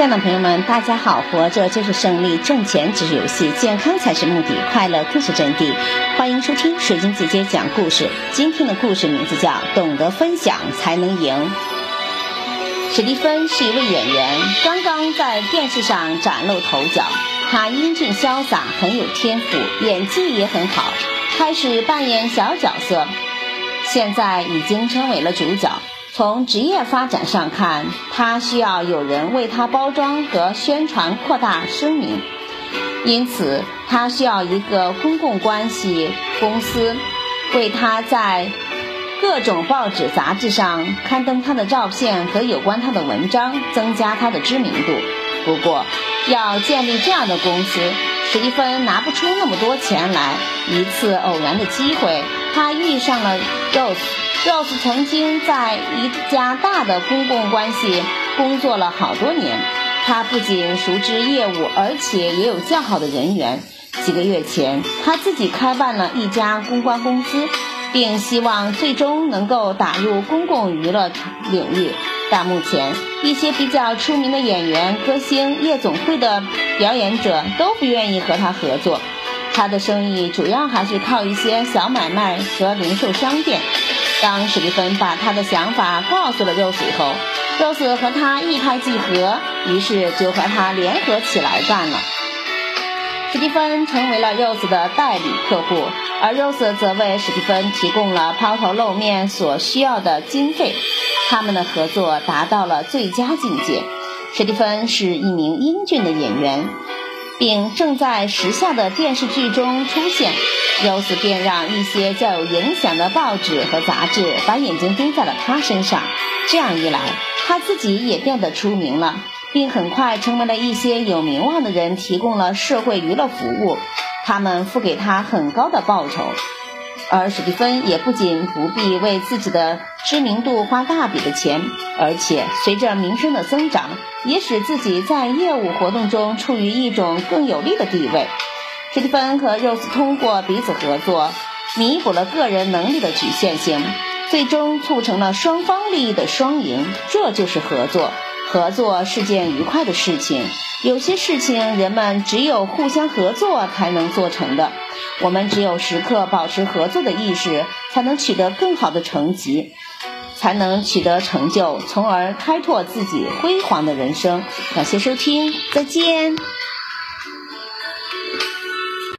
亲爱的朋友们，大家好！活着就是胜利，挣钱只是游戏，健康才是目的，快乐更是真谛。欢迎收听水晶姐姐讲故事。今天的故事名字叫《懂得分享才能赢》。史蒂芬是一位演员，刚刚在电视上崭露头角。他英俊潇洒，很有天赋，演技也很好，开始扮演小角色，现在已经成为了主角。从职业发展上看，他需要有人为他包装和宣传、扩大声名，因此他需要一个公共关系公司为他在各种报纸、杂志上刊登他的照片和有关他的文章，增加他的知名度。不过，要建立这样的公司，史蒂芬拿不出那么多钱来。一次偶然的机会，他遇上了 Rose。Rose 曾经在一家大的公共关系工作了好多年，他不仅熟知业务，而且也有较好的人缘。几个月前，他自己开办了一家公关公司，并希望最终能够打入公共娱乐领域。但目前，一些比较出名的演员、歌星、夜总会的表演者都不愿意和他合作。他的生意主要还是靠一些小买卖和零售商店。当史蒂芬把他的想法告诉了 Rose 以后，Rose 和他一拍即合，于是就和他联合起来干了。史蒂芬成为了 Rose 的代理客户，而 Rose 则为史蒂芬提供了抛头露面所需要的经费。他们的合作达到了最佳境界。史蒂芬是一名英俊的演员。并正在时下的电视剧中出现由此便让一些较有影响的报纸和杂志把眼睛盯在了他身上。这样一来，他自己也变得出名了，并很快成为了一些有名望的人提供了社会娱乐服务，他们付给他很高的报酬。而史蒂芬也不仅不必为自己的知名度花大笔的钱，而且随着名声的增长，也使自己在业务活动中处于一种更有利的地位。史蒂芬和 Rose 通过彼此合作，弥补了个人能力的局限性，最终促成了双方利益的双赢。这就是合作。合作是件愉快的事情。有些事情人们只有互相合作才能做成的。我们只有时刻保持合作的意识，才能取得更好的成绩，才能取得成就，从而开拓自己辉煌的人生。感谢收听，再见。